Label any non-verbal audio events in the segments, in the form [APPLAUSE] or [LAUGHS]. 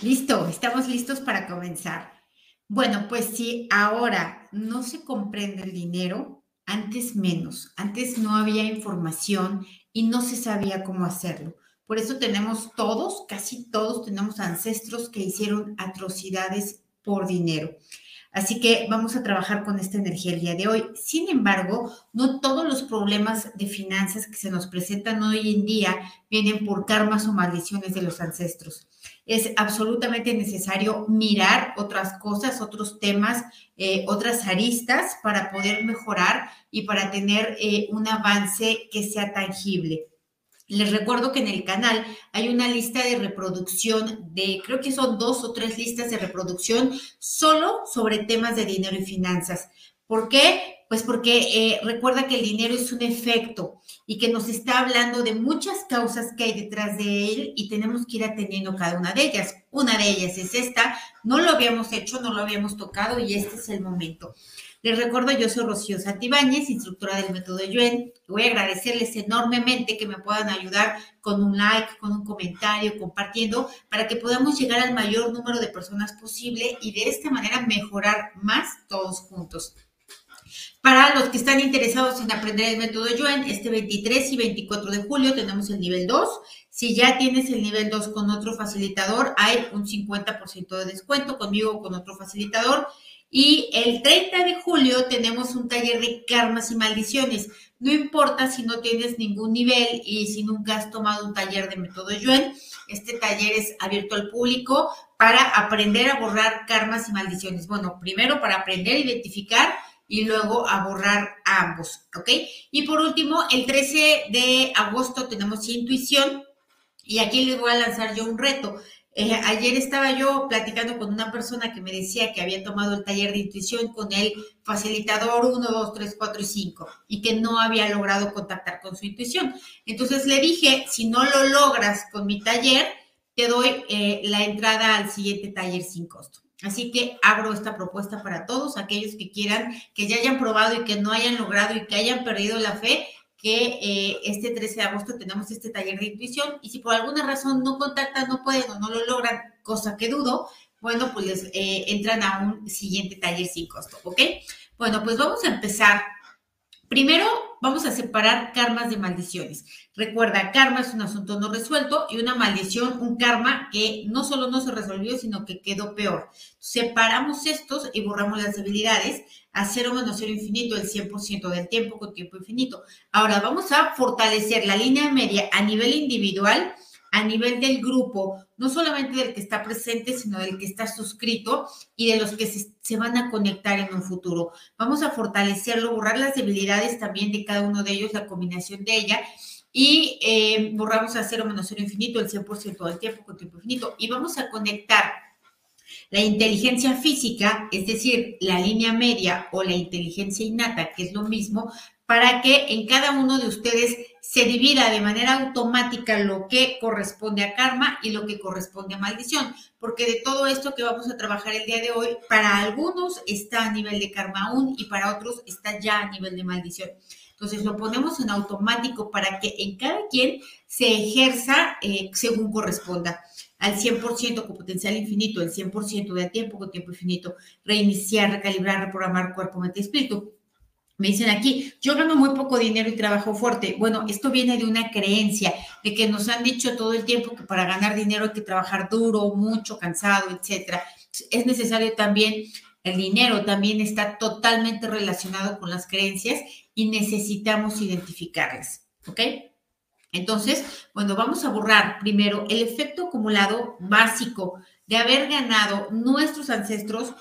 Listo, estamos listos para comenzar. Bueno, pues si ahora no se comprende el dinero, antes menos, antes no había información y no se sabía cómo hacerlo. Por eso tenemos todos, casi todos tenemos ancestros que hicieron atrocidades por dinero. Así que vamos a trabajar con esta energía el día de hoy. Sin embargo, no todos los problemas de finanzas que se nos presentan hoy en día vienen por karmas o maldiciones de los ancestros. Es absolutamente necesario mirar otras cosas, otros temas, eh, otras aristas para poder mejorar y para tener eh, un avance que sea tangible. Les recuerdo que en el canal hay una lista de reproducción de, creo que son dos o tres listas de reproducción solo sobre temas de dinero y finanzas. ¿Por qué? Pues porque eh, recuerda que el dinero es un efecto y que nos está hablando de muchas causas que hay detrás de él y tenemos que ir atendiendo cada una de ellas. Una de ellas es esta, no lo habíamos hecho, no lo habíamos tocado y este es el momento. Les recuerdo, yo soy Rocío Santibáñez, instructora del método Yuen. Voy a agradecerles enormemente que me puedan ayudar con un like, con un comentario, compartiendo, para que podamos llegar al mayor número de personas posible y de esta manera mejorar más todos juntos. Para los que están interesados en aprender el método Yuen, este 23 y 24 de julio tenemos el nivel 2. Si ya tienes el nivel 2 con otro facilitador, hay un 50% de descuento conmigo con otro facilitador. Y el 30 de julio tenemos un taller de karmas y maldiciones. No importa si no tienes ningún nivel y si nunca has tomado un taller de método Yuen, este taller es abierto al público para aprender a borrar karmas y maldiciones. Bueno, primero para aprender a identificar y luego a borrar ambos, ¿ok? Y por último, el 13 de agosto tenemos intuición y aquí les voy a lanzar yo un reto. Eh, ayer estaba yo platicando con una persona que me decía que había tomado el taller de intuición con el facilitador 1, 2, 3, 4 y 5 y que no había logrado contactar con su intuición. Entonces le dije, si no lo logras con mi taller, te doy eh, la entrada al siguiente taller sin costo. Así que abro esta propuesta para todos aquellos que quieran, que ya hayan probado y que no hayan logrado y que hayan perdido la fe, que eh, este 13 de agosto tenemos este taller de intuición y si por alguna razón no contactan, no pueden o no lo logran, cosa que dudo, bueno, pues les eh, entran a un siguiente taller sin costo, ¿ok? Bueno, pues vamos a empezar. Primero, vamos a separar karmas de maldiciones. Recuerda, karma es un asunto no resuelto y una maldición, un karma que no solo no se resolvió, sino que quedó peor. Separamos estos y borramos las debilidades a cero menos cero infinito el 100% del tiempo con tiempo infinito. Ahora vamos a fortalecer la línea media a nivel individual, a nivel del grupo, no solamente del que está presente, sino del que está suscrito y de los que se, van a conectar en un futuro. Vamos a fortalecerlo, borrar las debilidades también de cada uno de ellos, la combinación de ella. Y eh, borramos a cero menos cero infinito el 100% del tiempo con tiempo infinito. Y vamos a conectar la inteligencia física, es decir, la línea media o la inteligencia innata, que es lo mismo, para que en cada uno de ustedes se divida de manera automática lo que corresponde a karma y lo que corresponde a maldición, porque de todo esto que vamos a trabajar el día de hoy, para algunos está a nivel de karma aún y para otros está ya a nivel de maldición. Entonces lo ponemos en automático para que en cada quien se ejerza eh, según corresponda al 100% con potencial infinito, el 100% de tiempo con tiempo infinito, reiniciar, recalibrar, reprogramar cuerpo, mente y espíritu. Me dicen aquí, yo gano muy poco dinero y trabajo fuerte. Bueno, esto viene de una creencia, de que nos han dicho todo el tiempo que para ganar dinero hay que trabajar duro, mucho, cansado, etcétera. Es necesario también, el dinero también está totalmente relacionado con las creencias y necesitamos identificarlas, ¿ok? Entonces, bueno, vamos a borrar primero el efecto acumulado básico de haber ganado nuestros ancestros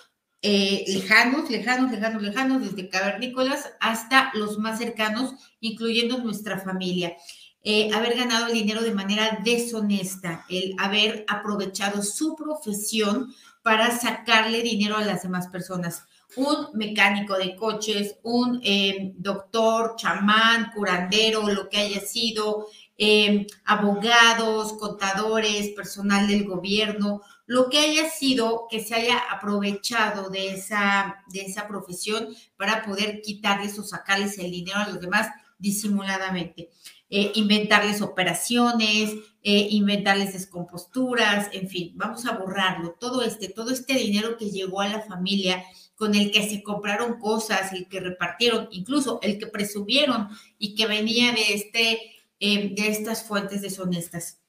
eh, lejanos, lejanos, lejanos, lejanos, desde cavernícolas hasta los más cercanos, incluyendo nuestra familia. Eh, haber ganado el dinero de manera deshonesta, el haber aprovechado su profesión para sacarle dinero a las demás personas. Un mecánico de coches, un eh, doctor, chamán, curandero, lo que haya sido, abogados, contadores, personal del gobierno, lo que haya sido que se haya aprovechado de esa, de esa profesión para poder quitarles o sacarles el dinero a los demás disimuladamente. eh, inventarles operaciones, eh, inventarles descomposturas, en fin, vamos a borrarlo. Todo este, todo este dinero que llegó a la familia, con el que se compraron cosas, el que repartieron, incluso el que presumieron y que venía de, este, eh, de estas fuentes deshonestas.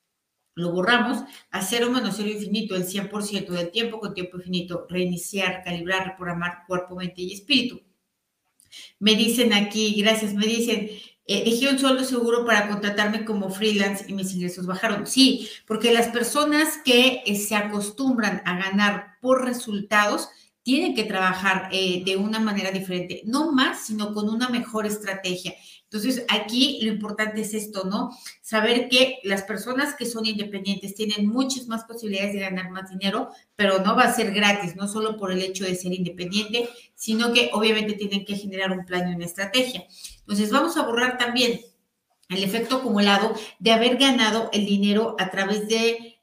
Lo borramos a cero menos cero infinito, el 100% del tiempo con tiempo infinito, reiniciar, calibrar, reprogramar cuerpo, mente y espíritu. Me dicen aquí, gracias, me dicen, eh, dejé un sueldo seguro para contratarme como freelance y mis ingresos bajaron. Sí, porque las personas que eh, se acostumbran a ganar por resultados tienen que trabajar eh, de una manera diferente, no más, sino con una mejor estrategia. Entonces, aquí lo importante es esto, ¿no? Saber que las personas que son independientes tienen muchas más posibilidades de ganar más dinero, pero no va a ser gratis, no solo por el hecho de ser independiente, sino que obviamente tienen que generar un plan y una estrategia. Entonces, vamos a borrar también el efecto acumulado de haber ganado el dinero a través de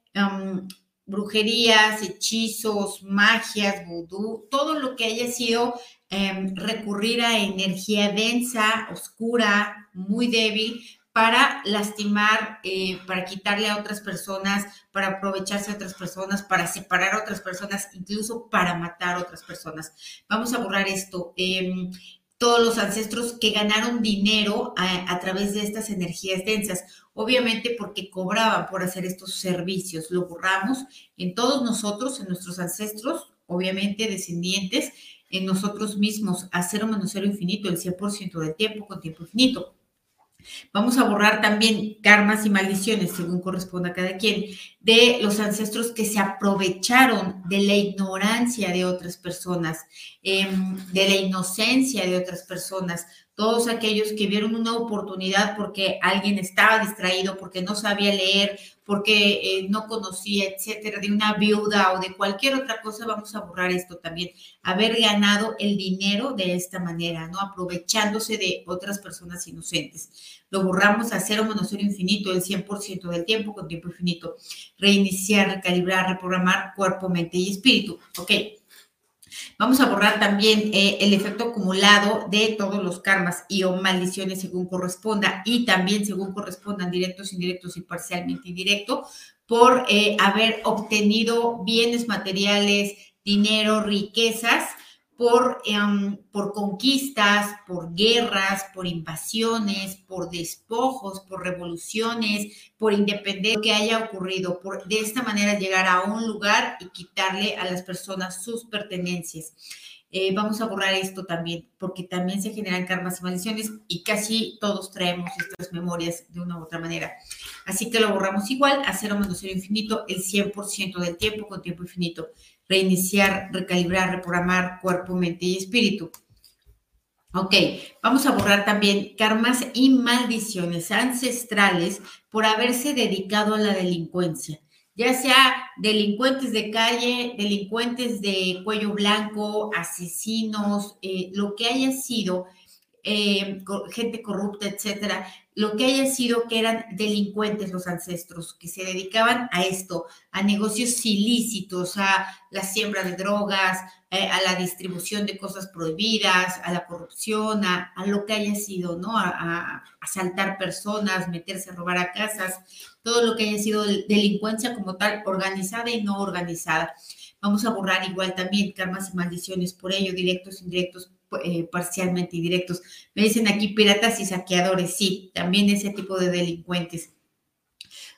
brujerías, hechizos, magias, vudú, todo lo que haya sido Em, recurrir a energía densa, oscura, muy débil, para lastimar, eh, para quitarle a otras personas, para aprovecharse a otras personas, para separar a otras personas, incluso para matar a otras personas. Vamos a borrar esto. Em, todos los ancestros que ganaron dinero a, a, través de estas energías densas, obviamente porque cobraban por hacer estos servicios. Lo borramos en todos nosotros, en nuestros ancestros, obviamente descendientes, en nosotros mismos a cero menos cero infinito, el 100% del tiempo con tiempo infinito. Vamos a borrar también karmas y maldiciones, según corresponda a cada quien, de los ancestros que se aprovecharon de la ignorancia de otras personas, em, de la inocencia de otras personas, todos aquellos que vieron una oportunidad porque alguien estaba distraído, porque no sabía leer, porque eh, no conocía, etcétera, de una viuda o de cualquier otra cosa, vamos a borrar esto también. Haber ganado el dinero de esta manera, ¿no? Aprovechándose de otras personas inocentes. Lo borramos a cero menos cero infinito, el 100% del tiempo con tiempo infinito. Reiniciar, recalibrar, reprogramar cuerpo, mente y espíritu. Ok. Vamos a borrar también eh, el efecto acumulado de todos los karmas y o maldiciones según corresponda y también según correspondan directos, indirectos y parcialmente indirecto por eh, haber obtenido bienes materiales, dinero, riquezas por, em, por conquistas, por guerras, por invasiones, por despojos, por revoluciones, por independencia que haya ocurrido, por de esta manera llegar a un lugar y quitarle a las personas sus pertenencias. Eh, vamos a borrar esto también, porque también se generan karmas y maldiciones y casi todos traemos estas memorias de una u otra manera. Así que lo borramos igual a cero menos cero infinito el 100% del tiempo con tiempo infinito reiniciar, recalibrar, reprogramar cuerpo, mente y espíritu. Ok, vamos a borrar también karmas y maldiciones ancestrales por haberse dedicado a la delincuencia, ya sea delincuentes de calle, delincuentes de cuello blanco, asesinos, eh, lo que haya sido, eh, gente corrupta, etcétera, lo que haya sido que eran delincuentes los ancestros, que se dedicaban a esto, a negocios ilícitos, a la siembra de drogas, eh, a la distribución de cosas prohibidas, a la corrupción, a, lo que haya sido, ¿no? A, asaltar personas, meterse a robar a casas, todo lo que haya sido delincuencia como tal, organizada y no organizada. Vamos a borrar igual también karmas y maldiciones por ello, directos, indirectos, eh, parcialmente directos. Me dicen aquí piratas y saqueadores, sí, también ese tipo de delincuentes.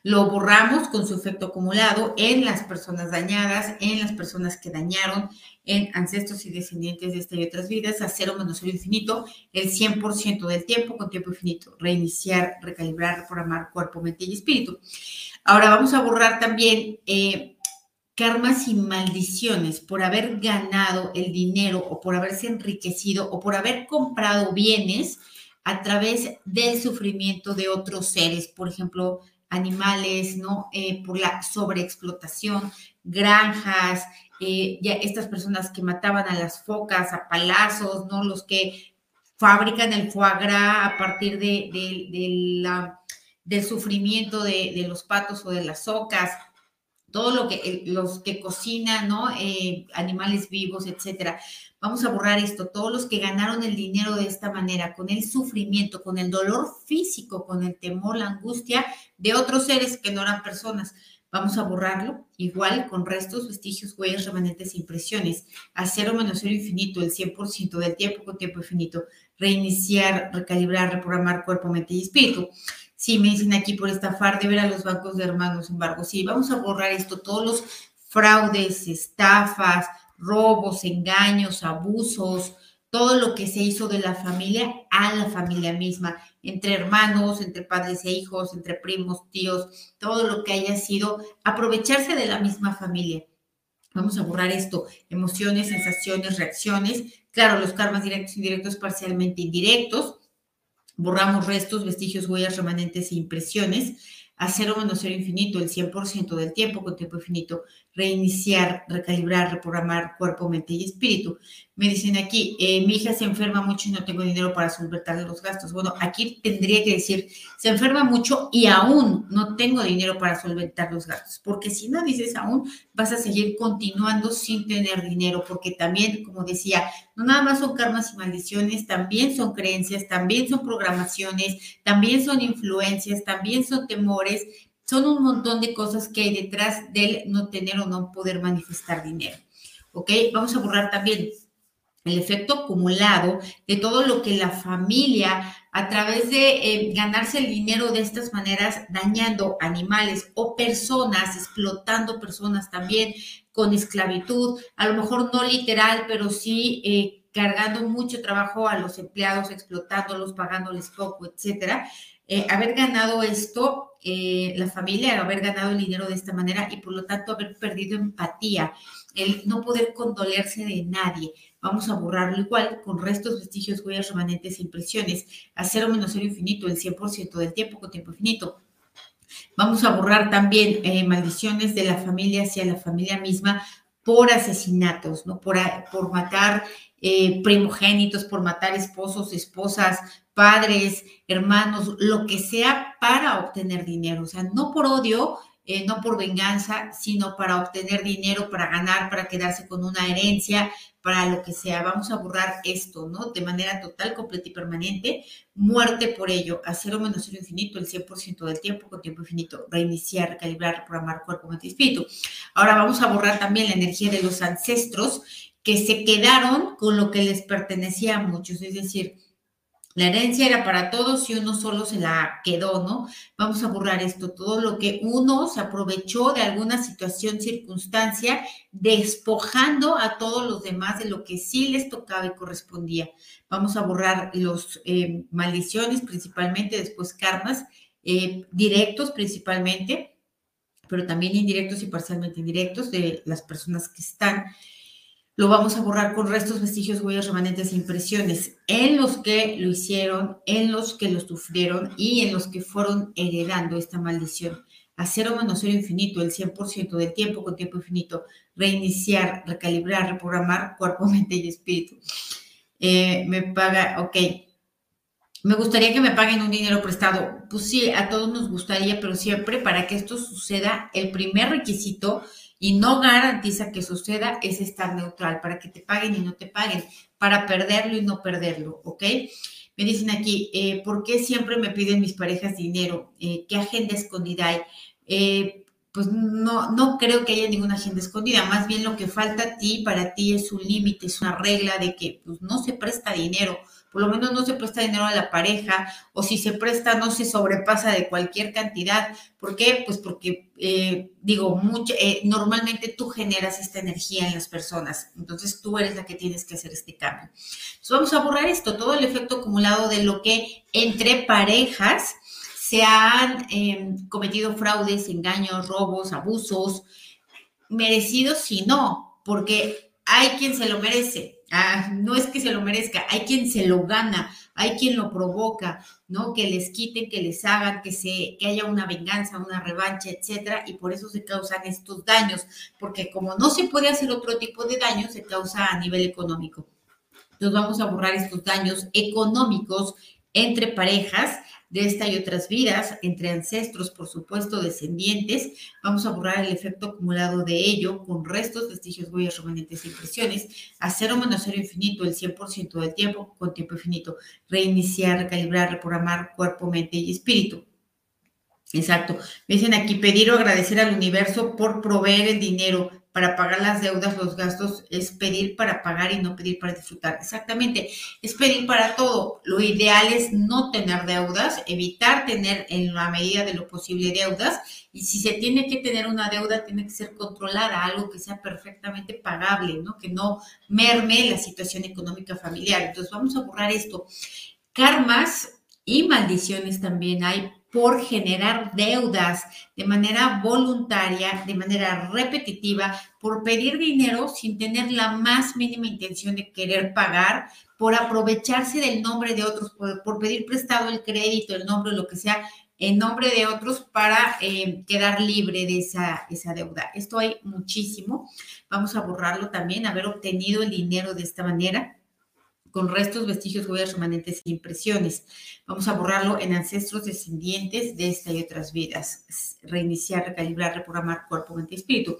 Lo borramos con su efecto acumulado en las personas dañadas, en las personas que dañaron, en ancestros y descendientes de esta y otras vidas, a cero menos cero infinito, el 100% del tiempo con tiempo infinito. Reiniciar, recalibrar, reprogramar cuerpo, mente y espíritu. Ahora vamos a borrar también eh, karmas y maldiciones por haber ganado el dinero o por haberse enriquecido o por haber comprado bienes a través del sufrimiento de otros seres, por ejemplo, animales, ¿no? Eh, por la sobreexplotación, granjas, eh, ya estas personas que mataban a las focas a palazos, ¿no? Los que fabrican el foie gras a partir de, del sufrimiento de, de los patos o de las ocas, todo lo que los que cocinan, ¿no? Eh, animales vivos, etcétera. Vamos a borrar esto. Todos los que ganaron el dinero de esta manera, con el sufrimiento, con el dolor físico, con el temor, la angustia de otros seres que no eran personas. Vamos a borrarlo, igual con restos, vestigios, huellas, remanentes e impresiones, a cero menos cero infinito, el 100% del tiempo con tiempo infinito, reiniciar, recalibrar, reprogramar cuerpo, mente y espíritu. Sí, me dicen aquí por estafar de ver a los bancos de hermanos, embargo, sí, vamos a borrar esto, todos los fraudes, estafas, robos, engaños, abusos, todo lo que se hizo de la familia a la familia misma, entre hermanos, entre padres e hijos, entre primos, tíos, todo lo que haya sido, aprovecharse de la misma familia. Vamos a borrar esto, emociones, sensaciones, reacciones, claro, los karmas directos, indirectos, parcialmente indirectos, borramos restos, vestigios, huellas, remanentes e impresiones, a cero menos cero infinito, el 100% del tiempo con tiempo infinito, reiniciar, recalibrar, reprogramar cuerpo, mente y espíritu. Me dicen aquí, eh, mi hija se enferma mucho y no tengo dinero para solventar los gastos. Bueno, aquí tendría que decir, se enferma mucho y aún no tengo dinero para solventar los gastos, porque si no dices aún, vas a seguir continuando sin tener dinero, porque también, como decía, no nada más son karmas y maldiciones, también son creencias, también son programaciones, también son influencias, también son temores, son un montón de cosas que hay detrás del no tener o no poder manifestar dinero. ¿Ok? Vamos a borrar también el efecto acumulado de todo lo que la familia, a través de eh, ganarse el dinero de estas maneras, dañando animales o personas, explotando personas también con esclavitud, a lo mejor no literal, pero sí eh, cargando mucho trabajo a los empleados, explotándolos, pagándoles poco, etcétera. Eh, haber ganado esto, la familia, haber ganado el dinero de esta manera y por lo tanto haber perdido empatía, el no poder condolerse de nadie. Vamos a borrarlo igual con restos, vestigios, huellas, remanentes e impresiones, a cero menos cero infinito, el 100% del tiempo con tiempo infinito. Vamos a borrar también eh, maldiciones de la familia hacia la familia misma por asesinatos, ¿no? Por, por matar primogénitos, por matar esposos, esposas, padres, hermanos, lo que sea para obtener dinero. O sea, no por odio, eh, no por venganza, sino para obtener dinero, para ganar, para quedarse con una herencia, para lo que sea. Vamos a borrar esto, ¿no? De manera total, completa y permanente. Muerte por ello, a cero menos cero infinito, el 100% del tiempo, con tiempo infinito. Reiniciar, recalibrar, reprogramar cuerpo, mente y espíritu. Ahora vamos a borrar también la energía de los ancestros que se quedaron con lo que les pertenecía a muchos, es decir, la herencia era para todos y uno solo se la quedó, ¿no? Vamos a borrar esto, todo lo que uno se aprovechó de alguna situación, circunstancia, despojando a todos los demás de lo que sí les tocaba y correspondía. Vamos a borrar los eh, maldiciones principalmente, después karmas, eh, directos principalmente, pero también indirectos y parcialmente indirectos de las personas que están lo vamos a borrar con restos, vestigios, huellas, remanentes e impresiones en los que lo hicieron, en los que lo sufrieron y en los que fueron heredando esta maldición. A cero menos cero infinito, el 100% del tiempo con tiempo infinito, reiniciar, recalibrar, reprogramar cuerpo, [LAUGHS] mente y espíritu. Eh, me paga, ok. Me gustaría que me paguen un dinero prestado. Pues sí, a todos nos gustaría, pero siempre para que esto suceda, el primer requisito y no garantiza que suceda es estar neutral para que te paguen y no te paguen, para perderlo y no perderlo, ¿ok? Me dicen aquí, eh, ¿por qué siempre me piden mis parejas dinero? Eh, ¿Qué agenda escondida hay? Eh, pues no, no creo que haya ninguna agenda escondida, más bien lo que falta a ti, para ti es un límite, es una regla de que pues, no se presta dinero por lo menos no se presta dinero a la pareja, o si se presta no se sobrepasa de cualquier cantidad. ¿Por qué? Pues porque, eh, digo, mucho, eh, normalmente tú generas esta energía en las personas, entonces tú eres la que tienes que hacer este cambio. Entonces vamos a borrar esto, todo el efecto acumulado de lo que entre parejas se han em, cometido fraudes, engaños, robos, abusos, merecidos y no, porque hay quien se lo merece, Ah, no es que se lo merezca, hay quien se lo gana, hay quien lo provoca, ¿no? Que les quiten, que les hagan, que, se, que haya una venganza, una revancha, etcétera, y por eso se causan estos daños, porque como no se puede hacer otro tipo de daño, se causa a nivel económico. Entonces vamos a borrar estos daños económicos entre parejas de esta y otras vidas, entre ancestros, por supuesto, descendientes. Vamos a borrar el efecto acumulado de ello con restos, vestigios, huellas, remanentes e impresiones. Hacer o menos cero infinito el 100% del tiempo con tiempo infinito. Reiniciar, recalibrar, reprogramar cuerpo, mente y espíritu. Exacto. Me dicen aquí pedir o agradecer al universo por proveer el dinero para pagar las deudas, los gastos, es pedir para pagar y no pedir para disfrutar. Exactamente, es pedir para todo. Lo ideal es no tener deudas, evitar tener en la medida de lo posible deudas y si se tiene que tener una deuda, tiene que ser controlada, algo que sea perfectamente pagable, ¿no? Que no merme la situación económica familiar. Entonces vamos a borrar esto. Karmas y maldiciones también hay por generar deudas de manera voluntaria, de manera repetitiva, por pedir dinero sin tener la más mínima intención de querer pagar, por aprovecharse del nombre de otros, por, pedir prestado el crédito, el nombre, lo que sea, en nombre de otros para eh, quedar libre de esa, esa deuda. Esto hay muchísimo. Vamos a borrarlo también, haber obtenido el dinero de esta manera con restos, vestigios, huellas remanentes e impresiones. Vamos a borrarlo en ancestros descendientes de esta y otras vidas. Reiniciar, recalibrar, reprogramar cuerpo, mente y espíritu.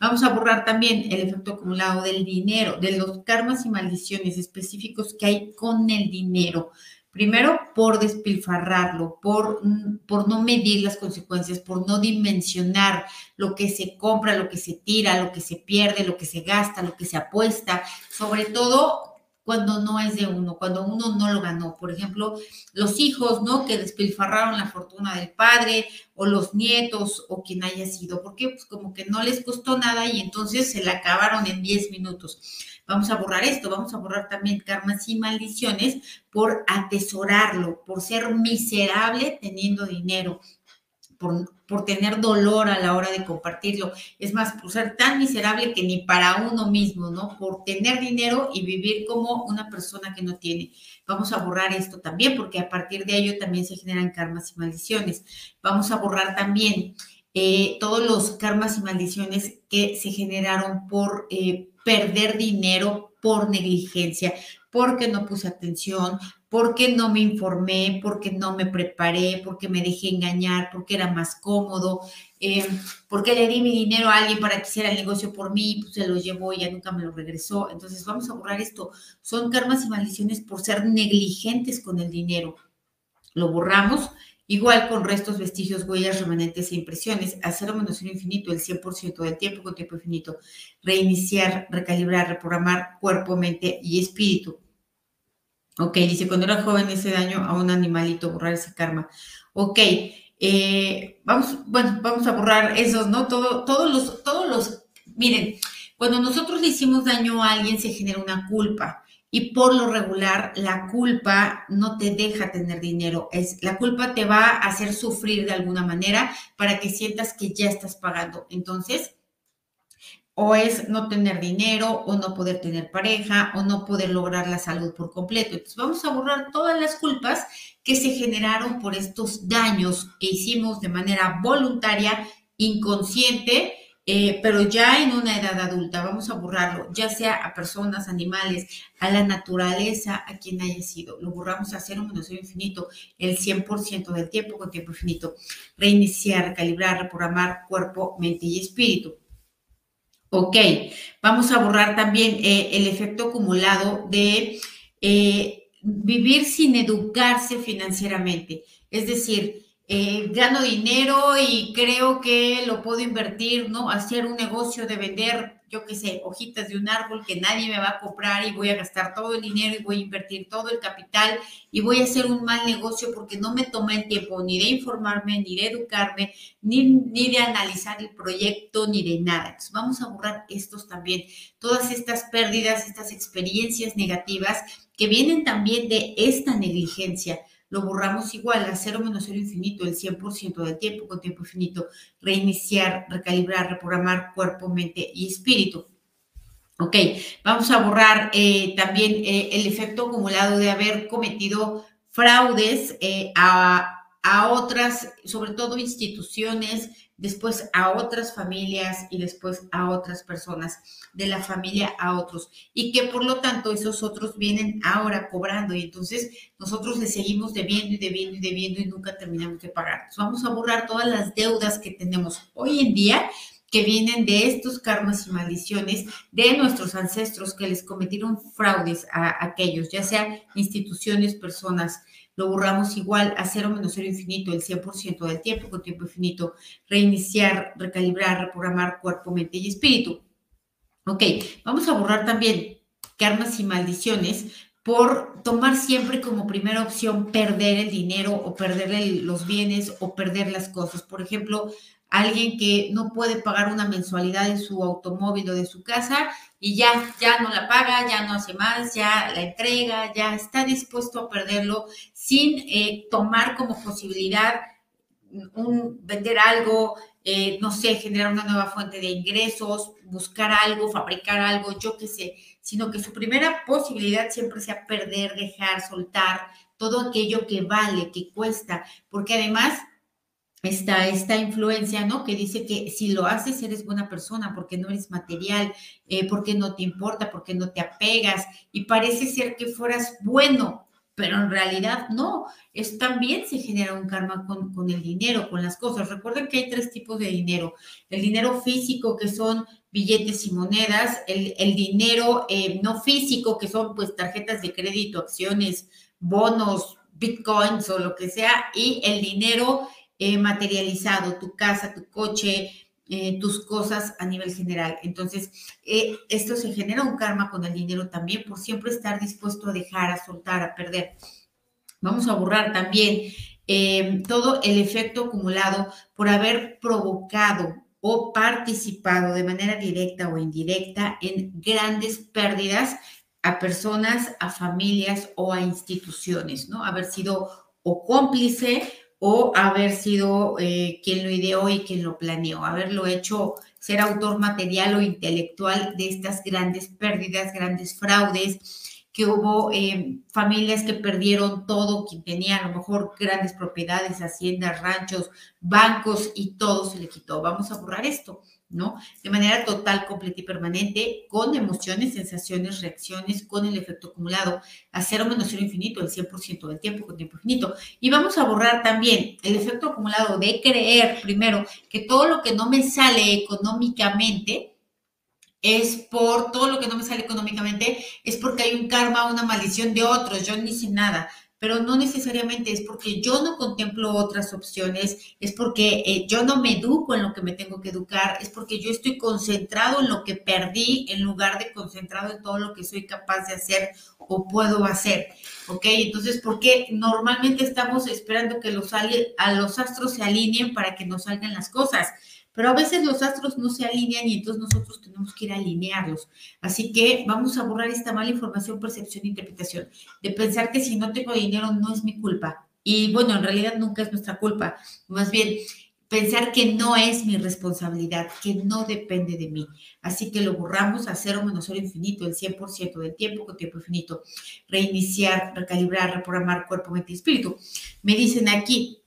Vamos a borrar también el efecto acumulado del dinero, de los karmas y maldiciones específicos que hay con el dinero. Primero, por despilfarrarlo, por, por no medir las consecuencias, por no dimensionar lo que se compra, lo que se tira, lo que se pierde, lo que se gasta, lo que se apuesta. Sobre todo, cuando no es de uno, cuando uno no lo ganó. Por ejemplo, los hijos, ¿no? Que despilfarraron la fortuna del padre o los nietos o quien haya sido, porque pues como que no les costó nada y entonces se la acabaron en 10 minutos. Vamos a borrar esto, vamos a borrar también karmas y maldiciones por atesorarlo, por ser miserable teniendo dinero, por, tener dolor a la hora de compartirlo. Es más, por ser tan miserable que ni para uno mismo, ¿no? Por tener dinero y vivir como una persona que no tiene. Vamos a borrar esto también porque a partir de ello también se generan karmas y maldiciones. Vamos a borrar también eh, todos los karmas y maldiciones que se generaron por eh, perder dinero por negligencia, porque no puse atención, porque no me informé, porque no me preparé, porque me dejé engañar, porque era más cómodo, eh, porque le di mi dinero a alguien para que hiciera el negocio por mí, pues se lo llevó y ya nunca me lo regresó. Entonces vamos a borrar esto. Son karmas y maldiciones por ser negligentes con el dinero. Lo borramos. Igual con restos, vestigios, huellas, remanentes e impresiones, hacer menos infinito el 100% del tiempo con tiempo infinito, reiniciar, recalibrar, reprogramar cuerpo, mente y espíritu Ok, dice, cuando era joven ese daño a un animalito, borrar ese karma. Ok, eh, vamos, bueno, vamos a borrar esos, ¿no? Todo, todos los, todos los, miren, cuando nosotros le hicimos daño a alguien se genera una culpa y por lo regular la culpa no te deja tener dinero, es la culpa te va a hacer sufrir de alguna manera para que sientas que ya estás pagando. Entonces, o es no tener dinero, o no poder tener pareja, o no poder lograr la salud por completo. Entonces vamos a borrar todas las culpas que se generaron por estos daños que hicimos de manera voluntaria, inconsciente, eh, pero ya en una edad adulta. Vamos a borrarlo, ya sea a personas, animales, a la naturaleza, a quien haya sido. Lo borramos a cero menos infinito, el 100% del tiempo con tiempo infinito. Reiniciar, calibrar, reprogramar cuerpo, mente y espíritu. Ok, vamos a borrar también eh, el efecto acumulado de eh, vivir sin educarse financieramente. Es decir, eh, gano dinero y creo que lo puedo invertir, ¿no? Hacer un negocio de vender yo qué sé, hojitas de un árbol que nadie me va a comprar y voy a gastar todo el dinero y voy a invertir todo el capital y voy a hacer un mal negocio porque no me tomé el tiempo ni de informarme, ni de educarme, ni, ni de analizar el proyecto, ni de nada. Entonces vamos a borrar estos también, todas estas pérdidas, estas experiencias negativas que vienen también de esta negligencia lo borramos igual a cero menos cero infinito, el 100% del tiempo con tiempo infinito, reiniciar, recalibrar, reprogramar cuerpo, mente y espíritu. Ok, vamos a borrar eh, también eh, el efecto acumulado de haber cometido fraudes eh, a, a otras, sobre todo instituciones, después a otras familias y después a otras personas, de la familia a otros, y que por lo tanto esos otros vienen ahora cobrando y entonces nosotros le seguimos debiendo y debiendo y debiendo y nunca terminamos de pagar. vamos a borrar todas las deudas que tenemos hoy en día que vienen de estos karmas y maldiciones de nuestros ancestros que les cometieron fraudes a aquellos, ya sea instituciones, personas, lo borramos igual a cero menos cero infinito el 100% del tiempo con tiempo infinito, reiniciar, recalibrar, reprogramar cuerpo, mente y espíritu. Ok, vamos a borrar también karmas y maldiciones por tomar siempre como primera opción perder el dinero o perder los bienes o perder las cosas. Por ejemplo, alguien que no puede pagar una mensualidad de su automóvil o de su casa y ya, ya no la paga, ya no hace más, ya la entrega, ya está dispuesto a perderlo sin eh, tomar como posibilidad un, vender algo, eh, no sé, generar una nueva fuente de ingresos, buscar algo, fabricar algo, yo qué sé, sino que su primera posibilidad siempre sea perder, dejar, soltar todo aquello que vale, que cuesta, porque además esta, esta influencia, ¿no? Que dice que si lo haces eres buena persona porque no eres material, eh, porque no te importa, porque no te apegas y parece ser que fueras bueno, pero en realidad no, es también se genera un karma con, con, el dinero, con las cosas. Recuerden que hay tres tipos de dinero. El dinero físico, que son billetes y monedas, el, el dinero eh, no físico, que son pues tarjetas de crédito, acciones, bonos, bitcoins o lo que sea, y el dinero eh, materializado, tu casa, tu coche, eh, tus cosas a nivel general. Entonces, eh, esto se genera un karma con el dinero también por siempre estar dispuesto a dejar, a soltar, a perder. Vamos a borrar también todo el efecto acumulado por haber provocado o participado de manera directa o indirecta en grandes pérdidas a personas, a familias o a instituciones, ¿no? Haber sido o cómplice o haber sido eh, quien lo ideó y quien lo planeó, haberlo hecho, ser autor material o intelectual de estas grandes pérdidas, grandes fraudes, que hubo eh, familias que perdieron todo, quien tenía a lo mejor grandes propiedades, haciendas, ranchos, bancos y todo se le quitó. Vamos a borrar esto. ¿No? De manera total, completa y permanente, con emociones, sensaciones, reacciones, con el efecto acumulado, a cero menos cero infinito, el 100% del tiempo con tiempo infinito. Y vamos a borrar también el efecto acumulado de creer, primero, que todo lo que no me sale económicamente, es por todo lo que no me sale económicamente, es porque hay un karma, una maldición de otros, yo ni sé nada pero no necesariamente es porque yo no contemplo otras opciones, es porque eh, yo no me educo en lo que me tengo que educar, es porque yo estoy concentrado en lo que perdí en lugar de concentrado en todo lo que soy capaz de hacer o puedo hacer. ¿Ok? Entonces, porque normalmente estamos esperando que los, a los astros se alineen para que nos salgan las cosas? Pero a veces los astros no se alinean y entonces nosotros tenemos que ir a alinearlos. Así que vamos a borrar esta mala información, percepción e interpretación de pensar que si no tengo dinero no es mi culpa. Y bueno, en realidad nunca es nuestra culpa. Más bien, pensar que no es mi responsabilidad, que no depende de mí. Así que lo borramos a cero menos cero infinito, el 100% del tiempo con tiempo infinito. Reiniciar, recalibrar, reprogramar cuerpo, mente y espíritu. Me dicen aquí,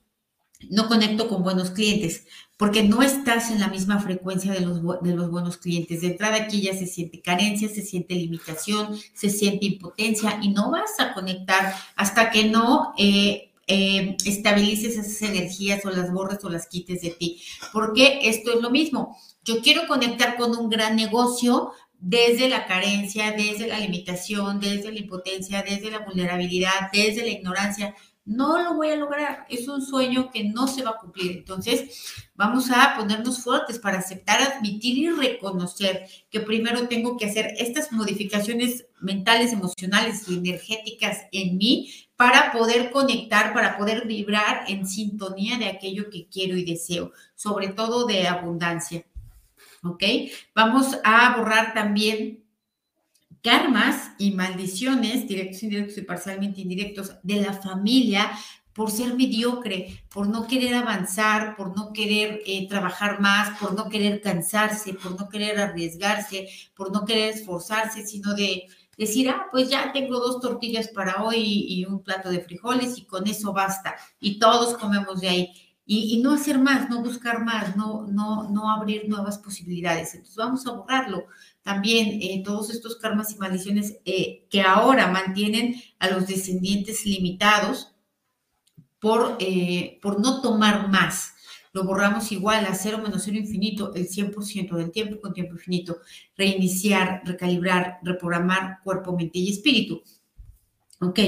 no conecto con buenos clientes porque no estás en la misma frecuencia de los, de los buenos clientes. De entrada aquí ya se siente carencia, se siente limitación, se siente impotencia y no vas a conectar hasta que no eh, eh, estabilices esas energías o las borres o las quites de ti. Porque esto es lo mismo. Yo quiero conectar con un gran negocio, desde la carencia, desde la limitación, desde la impotencia, desde la vulnerabilidad, desde la ignorancia no lo voy a lograr, es un sueño que no se va a cumplir. Entonces, vamos a ponernos fuertes para aceptar, admitir y reconocer que primero tengo que hacer estas modificaciones mentales, emocionales y energéticas en mí para poder conectar, para poder vibrar en sintonía de aquello que quiero y deseo, sobre todo de abundancia. ¿Ok? Vamos a borrar también karmas y maldiciones, directos, indirectos y parcialmente indirectos, de la familia por ser mediocre, por no querer avanzar, por no querer eh, trabajar más, por no querer cansarse, por no querer arriesgarse, por no querer esforzarse, sino de decir, ah, pues ya tengo dos tortillas para hoy y un plato de frijoles y con eso basta. Y todos comemos de ahí. y, no hacer más, no buscar más, no, no, no abrir nuevas posibilidades. Entonces vamos a borrarlo. También eh, todos estos karmas y maldiciones eh, que ahora mantienen a los descendientes limitados por, eh, por no tomar más. Lo borramos igual a cero menos cero infinito, el 100% del tiempo con tiempo infinito. Reiniciar, recalibrar, reprogramar cuerpo, mente y espíritu. Ok,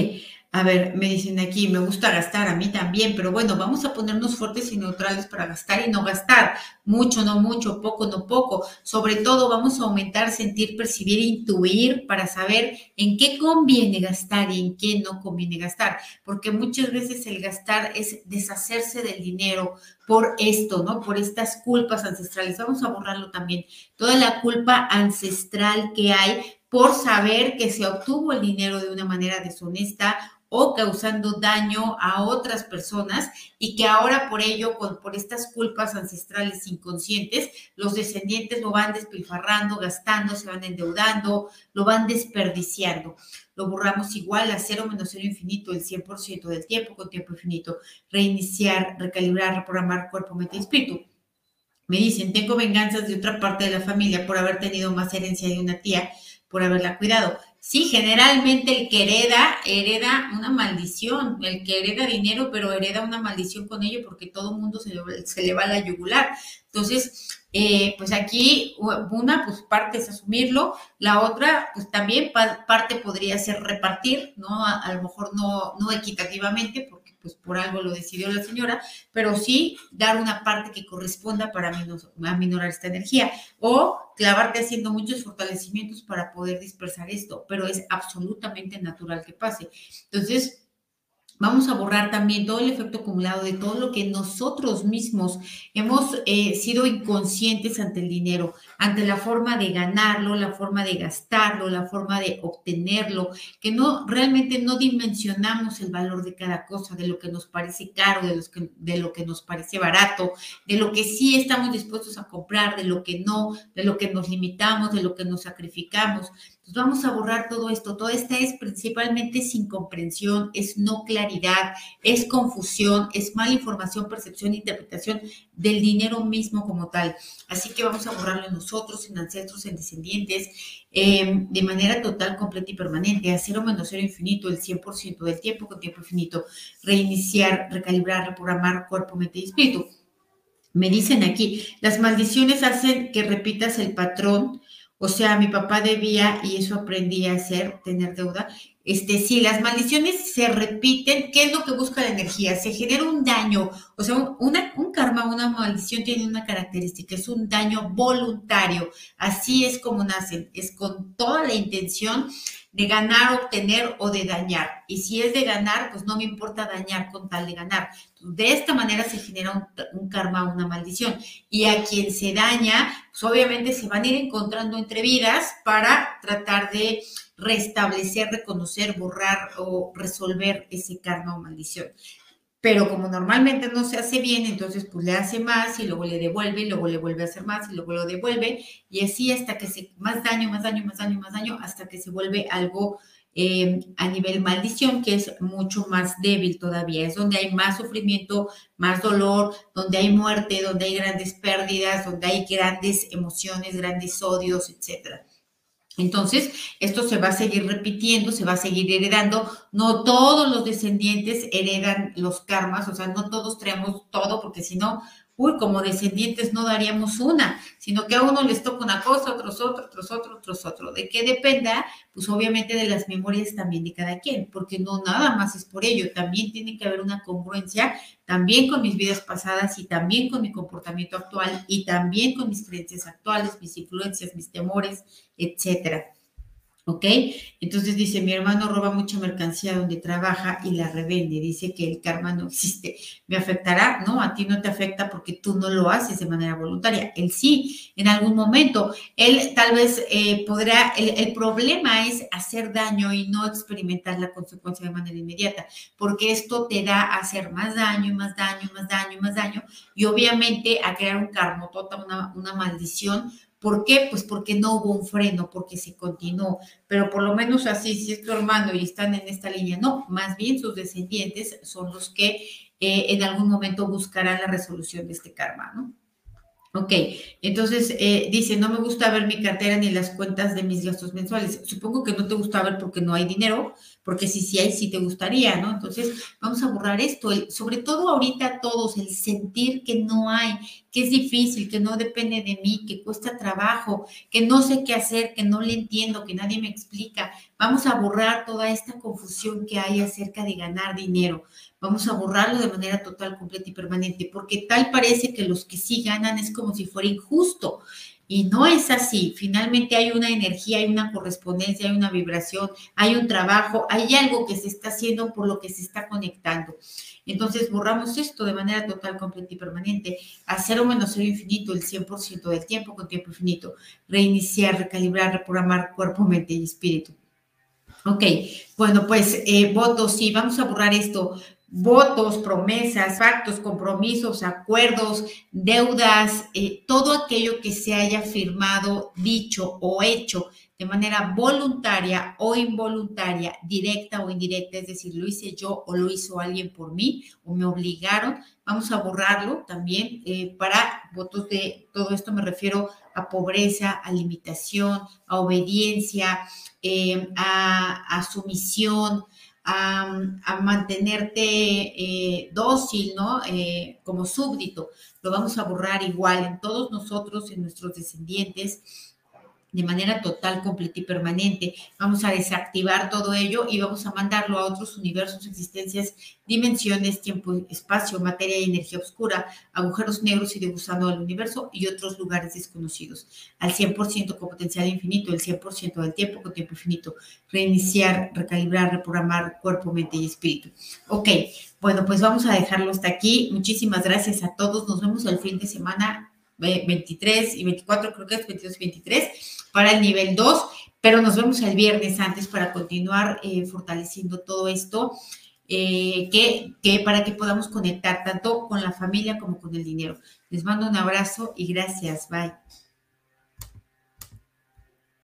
a ver, me dicen aquí, me gusta gastar, a mí también, pero bueno, vamos a ponernos fuertes y neutrales para gastar y no gastar, mucho, no mucho, poco, no poco. Sobre todo vamos a aumentar, sentir, percibir, intuir para saber en qué conviene gastar y en qué no conviene gastar, porque muchas veces el gastar es deshacerse del dinero por esto, ¿no? Por estas culpas ancestrales. Vamos a borrarlo también. Toda la culpa ancestral que hay por saber que se obtuvo el dinero de una manera deshonesta o causando daño a otras personas y que ahora por ello, por estas culpas ancestrales inconscientes, los descendientes lo van despilfarrando, gastando, se van endeudando, lo van desperdiciando. Lo borramos igual a cero menos cero infinito, el 100% del tiempo con tiempo infinito. Reiniciar, recalibrar, reprogramar cuerpo, mente y espíritu. Me dicen, tengo venganzas de otra parte de la familia por haber tenido más herencia de una tía, por haberla cuidado. Sí, generalmente el que hereda, hereda una maldición, el que hereda dinero, pero hereda una maldición con ello porque todo mundo se le, va a la yugular. Entonces, eh, pues aquí una, pues parte es asumirlo, la otra, pues también parte podría ser repartir, ¿no? A, lo mejor no, no equitativamente, pues por algo lo decidió la señora, pero sí dar una parte que corresponda para aminorar esta energía o clavarte haciendo muchos fortalecimientos para poder dispersar esto, pero es absolutamente natural que pase. Entonces, Vamos a borrar también todo el efecto acumulado de todo lo que nosotros mismos hemos eh, sido inconscientes ante el dinero, ante la forma de ganarlo, la forma de gastarlo, la forma de obtenerlo, que no realmente no dimensionamos el valor de cada cosa, de lo que nos parece caro, de, que, de lo que nos parece barato, de lo que sí estamos dispuestos a comprar, de lo que no, de lo que nos limitamos, de lo que nos sacrificamos. Entonces vamos a borrar todo esto. Todo esto es principalmente sin comprensión, es no claridad, es confusión, es mala información, percepción, interpretación del dinero mismo como tal. Así que vamos a borrarlo en nosotros, en ancestros, en descendientes, em, de manera total, completa y permanente, a cero menos cero infinito, el 100% del tiempo con tiempo infinito, reiniciar, recalibrar, reprogramar cuerpo, mente y espíritu. Me dicen aquí, las maldiciones hacen que repitas el patrón o sea, mi papá debía y eso aprendí a hacer, tener deuda. Este, si las maldiciones se repiten, ¿qué es lo que busca la energía? Se genera un daño, o sea, una, un karma, una maldición tiene una característica, es un daño voluntario. Así es como nacen, es con toda la intención de ganar, obtener o de dañar. Y si es de ganar, pues no me importa dañar con tal de ganar. De esta manera se genera un, karma, una maldición. Y a quien se daña, pues obviamente se van a ir encontrando entre vidas para tratar de restablecer, reconocer, borrar o resolver ese karma o maldición pero como normalmente no se hace bien, entonces pues le hace más y luego le devuelve y luego le vuelve a hacer más y luego lo devuelve y así hasta que se, más daño, más daño, más daño, más daño, hasta que se vuelve algo eh, a nivel maldición que es mucho más débil todavía, es donde hay más sufrimiento, más dolor, donde hay muerte, donde hay grandes pérdidas, donde hay grandes emociones, grandes odios, etcétera. Entonces, esto se va a seguir repitiendo, se va a seguir heredando. No todos los descendientes heredan los karmas, o sea, no todos traemos todo, porque si no, uy, como descendientes no daríamos una, sino que a uno les toca una cosa, otros otro, otros otro, otros otro. ¿De qué dependa? Pues obviamente de las memorias también de cada quien, porque no nada más es por ello, también tiene que haber una congruencia, también con mis vidas pasadas y también con mi comportamiento actual y también con mis creencias actuales, mis influencias, mis temores, etcétera. ¿Ok? Entonces dice, mi hermano roba mucha mercancía donde trabaja y la revende. Dice que el karma no existe. ¿Me afectará? No, a ti no te afecta porque tú no lo haces de manera voluntaria. Él sí, en algún momento. Él tal vez eh, podrá, el, problema es hacer daño y no experimentar la consecuencia de manera inmediata, porque esto te da a hacer más daño, más daño, más daño, más daño, y obviamente a crear un karma, tota una, una maldición ¿Por qué? Pues porque no hubo un freno, porque se continuó. Pero por lo menos así, si es tu hermano y están en esta línea, no, más bien sus descendientes son los que eh, en algún momento buscarán la resolución de este karma, ¿no? Ok, entonces eh, dice, no me gusta ver mi cartera ni las cuentas de mis gastos mensuales. Supongo que no te gusta ver porque no hay dinero, porque si sí hay, sí te gustaría, ¿no? Entonces, vamos a borrar esto, sobre todo ahorita todos, el sentir que no hay, que es difícil, que no depende de mí, que cuesta trabajo, que no sé qué hacer, que no le entiendo, que nadie me explica. Vamos a borrar toda esta confusión que hay acerca de ganar dinero. Vamos a borrarlo de manera total, completa y permanente, porque tal parece que los que sí ganan es como si fuera injusto. Y no es así. Finalmente hay una energía, hay una correspondencia, hay una vibración, hay un trabajo, hay algo que se está haciendo por lo que se está conectando. Entonces borramos esto de manera total, completa y permanente. Hacer o menos cero infinito el 100% del tiempo con tiempo infinito. Reiniciar, recalibrar, reprogramar cuerpo, mente y espíritu. Ok, bueno, pues eh, votos, sí, vamos a borrar esto votos, promesas, pactos, compromisos, acuerdos, deudas, eh, todo aquello que se haya firmado, dicho o hecho de manera voluntaria o involuntaria, directa o indirecta, es decir, lo hice yo o lo hizo alguien por mí o me obligaron, vamos a borrarlo también eh, para votos de todo esto me refiero a pobreza, a limitación, a obediencia, eh, a, a sumisión, a, mantenerte eh, dócil, ¿no? Eh, como súbdito. Lo vamos a borrar igual en todos nosotros, en nuestros descendientes, de manera total, completa y permanente. Vamos a desactivar todo ello y vamos a mandarlo a otros universos, existencias, dimensiones, tiempo, espacio, materia y energía oscura, agujeros negros y de gusano del universo y otros lugares desconocidos. Al 100% con potencial infinito, el 100% del tiempo con tiempo infinito. Reiniciar, recalibrar, reprogramar cuerpo, mente y espíritu. Ok, bueno, pues vamos a dejarlo hasta aquí. Muchísimas gracias a todos. Nos vemos el fin de semana 23 y 24, creo que es 22 y 23, para el nivel 2, pero nos vemos el viernes antes para continuar eh, fortaleciendo todo esto, eh, que, que para que podamos conectar tanto con la familia como con el dinero. Les mando un abrazo y gracias. Bye.